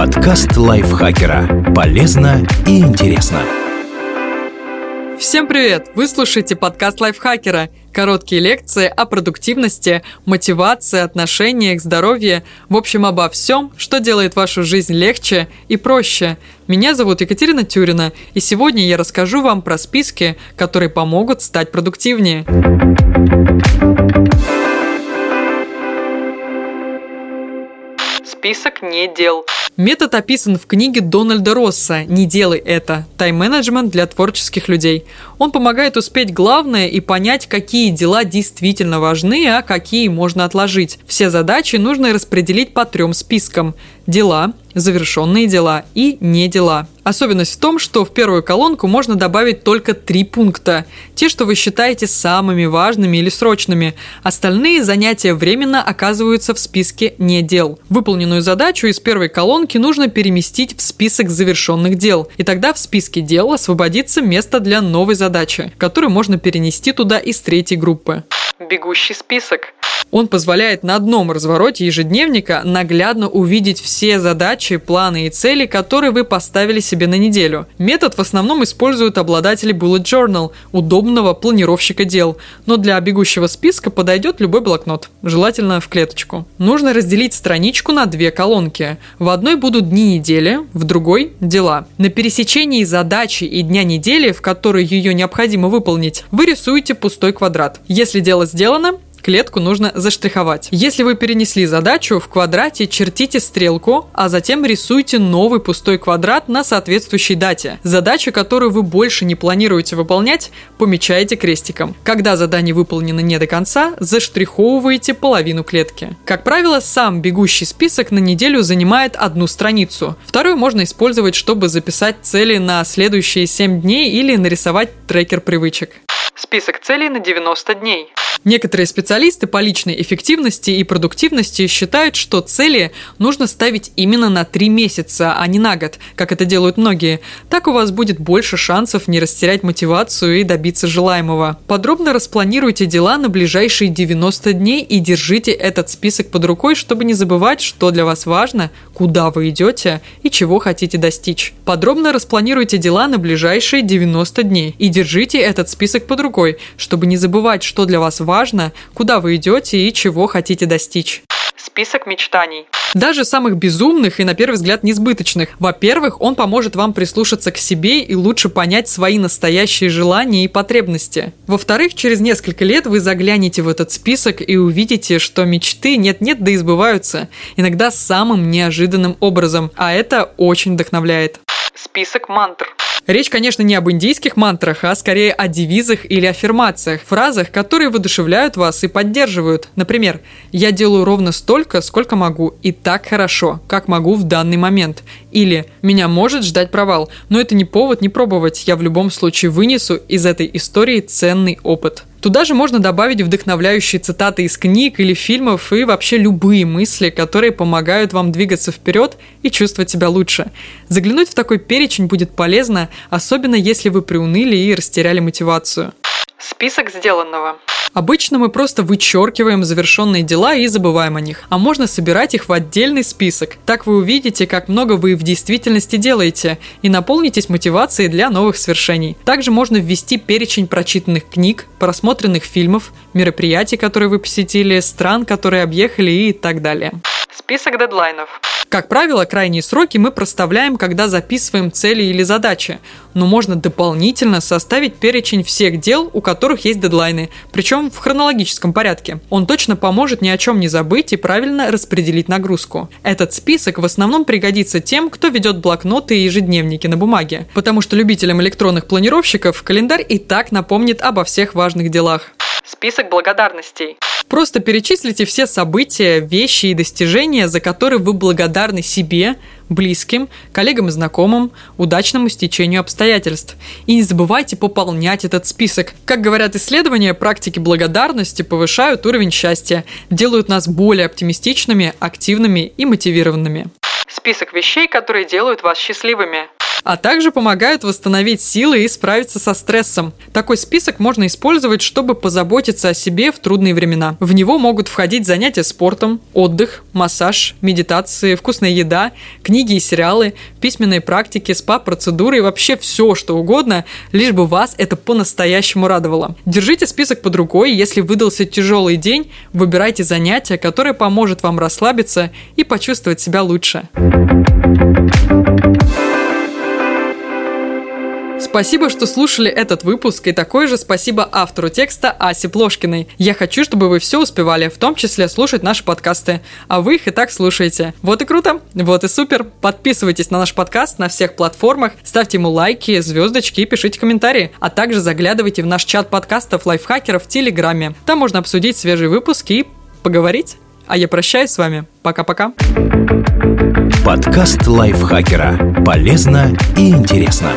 Подкаст лайфхакера. Полезно и интересно. Всем привет! Вы слушаете подкаст лайфхакера. Короткие лекции о продуктивности, мотивации, отношениях, здоровье. В общем, обо всем, что делает вашу жизнь легче и проще. Меня зовут Екатерина Тюрина, и сегодня я расскажу вам про списки, которые помогут стать продуктивнее. Список не дел. Метод описан в книге Дональда Росса «Не делай это. Тайм-менеджмент для творческих людей». Он помогает успеть главное и понять, какие дела действительно важны, а какие можно отложить. Все задачи нужно распределить по трем спискам – дела, завершенные дела и не дела. Особенность в том, что в первую колонку можно добавить только три пункта. Те, что вы считаете самыми важными или срочными. Остальные занятия временно оказываются в списке «не дел». Выполненную задачу из первой колонки нужно переместить в список завершенных дел. И тогда в списке дел освободится место для новой задачи, которую можно перенести туда из третьей группы. Бегущий список. Он позволяет на одном развороте ежедневника наглядно увидеть все задачи, планы и цели, которые вы поставили себе на неделю. Метод в основном используют обладатели Bullet Journal, удобного планировщика дел, но для бегущего списка подойдет любой блокнот, желательно в клеточку. Нужно разделить страничку на две колонки. В одной будут дни недели, в другой – дела. На пересечении задачи и дня недели, в которой ее необходимо выполнить, вы рисуете пустой квадрат. Если дело сделано, Клетку нужно заштриховать. Если вы перенесли задачу, в квадрате чертите стрелку, а затем рисуйте новый пустой квадрат на соответствующей дате. Задачу, которую вы больше не планируете выполнять, помечаете крестиком. Когда задание выполнено не до конца, заштриховываете половину клетки. Как правило, сам бегущий список на неделю занимает одну страницу. Вторую можно использовать, чтобы записать цели на следующие 7 дней или нарисовать трекер привычек. Список целей на 90 дней. Некоторые специалисты по личной эффективности и продуктивности считают, что цели нужно ставить именно на 3 месяца, а не на год, как это делают многие. Так у вас будет больше шансов не растерять мотивацию и добиться желаемого. Подробно распланируйте дела на ближайшие 90 дней и держите этот список под рукой, чтобы не забывать, что для вас важно, куда вы идете и чего хотите достичь. Подробно распланируйте дела на ближайшие 90 дней и держите этот список под рукой, чтобы не забывать, что для вас важно важно, куда вы идете и чего хотите достичь. Список мечтаний. Даже самых безумных и, на первый взгляд, несбыточных. Во-первых, он поможет вам прислушаться к себе и лучше понять свои настоящие желания и потребности. Во-вторых, через несколько лет вы заглянете в этот список и увидите, что мечты нет-нет да избываются. Иногда самым неожиданным образом. А это очень вдохновляет. Список мантр. Речь, конечно, не об индийских мантрах, а скорее о девизах или аффирмациях, фразах, которые воодушевляют вас и поддерживают. Например, «Я делаю ровно столько, сколько могу, и так хорошо, как могу в данный момент». Или «Меня может ждать провал, но это не повод не пробовать, я в любом случае вынесу из этой истории ценный опыт». Туда же можно добавить вдохновляющие цитаты из книг или фильмов и вообще любые мысли, которые помогают вам двигаться вперед и чувствовать себя лучше. Заглянуть в такой перечень будет полезно, особенно если вы приуныли и растеряли мотивацию. Список сделанного. Обычно мы просто вычеркиваем завершенные дела и забываем о них. А можно собирать их в отдельный список. Так вы увидите, как много вы в действительности делаете и наполнитесь мотивацией для новых свершений. Также можно ввести перечень прочитанных книг, просмотренных фильмов, мероприятий, которые вы посетили, стран, которые объехали и так далее. Список дедлайнов. Как правило, крайние сроки мы проставляем, когда записываем цели или задачи, но можно дополнительно составить перечень всех дел, у которых есть дедлайны, причем в хронологическом порядке. Он точно поможет ни о чем не забыть и правильно распределить нагрузку. Этот список в основном пригодится тем, кто ведет блокноты и ежедневники на бумаге, потому что любителям электронных планировщиков календарь и так напомнит обо всех важных делах. Список благодарностей. Просто перечислите все события, вещи и достижения, за которые вы благодарны себе, близким, коллегам и знакомым, удачному стечению обстоятельств. И не забывайте пополнять этот список. Как говорят исследования, практики благодарности повышают уровень счастья, делают нас более оптимистичными, активными и мотивированными. Список вещей, которые делают вас счастливыми. А также помогают восстановить силы и справиться со стрессом. Такой список можно использовать, чтобы позаботиться о себе в трудные времена. В него могут входить занятия спортом, отдых, массаж, медитации, вкусная еда, книги и сериалы, письменные практики, спа-процедуры и вообще все, что угодно, лишь бы вас это по-настоящему радовало. Держите список под рукой, если выдался тяжелый день, выбирайте занятие, которое поможет вам расслабиться и почувствовать себя лучше. Спасибо, что слушали этот выпуск, и такое же спасибо автору текста Асе Плошкиной. Я хочу, чтобы вы все успевали, в том числе слушать наши подкасты, а вы их и так слушаете. Вот и круто, вот и супер. Подписывайтесь на наш подкаст на всех платформах, ставьте ему лайки, звездочки и пишите комментарии, а также заглядывайте в наш чат подкастов лайфхакеров в Телеграме. Там можно обсудить свежие выпуски и поговорить. А я прощаюсь с вами. Пока-пока. Подкаст лайфхакера. Полезно и интересно.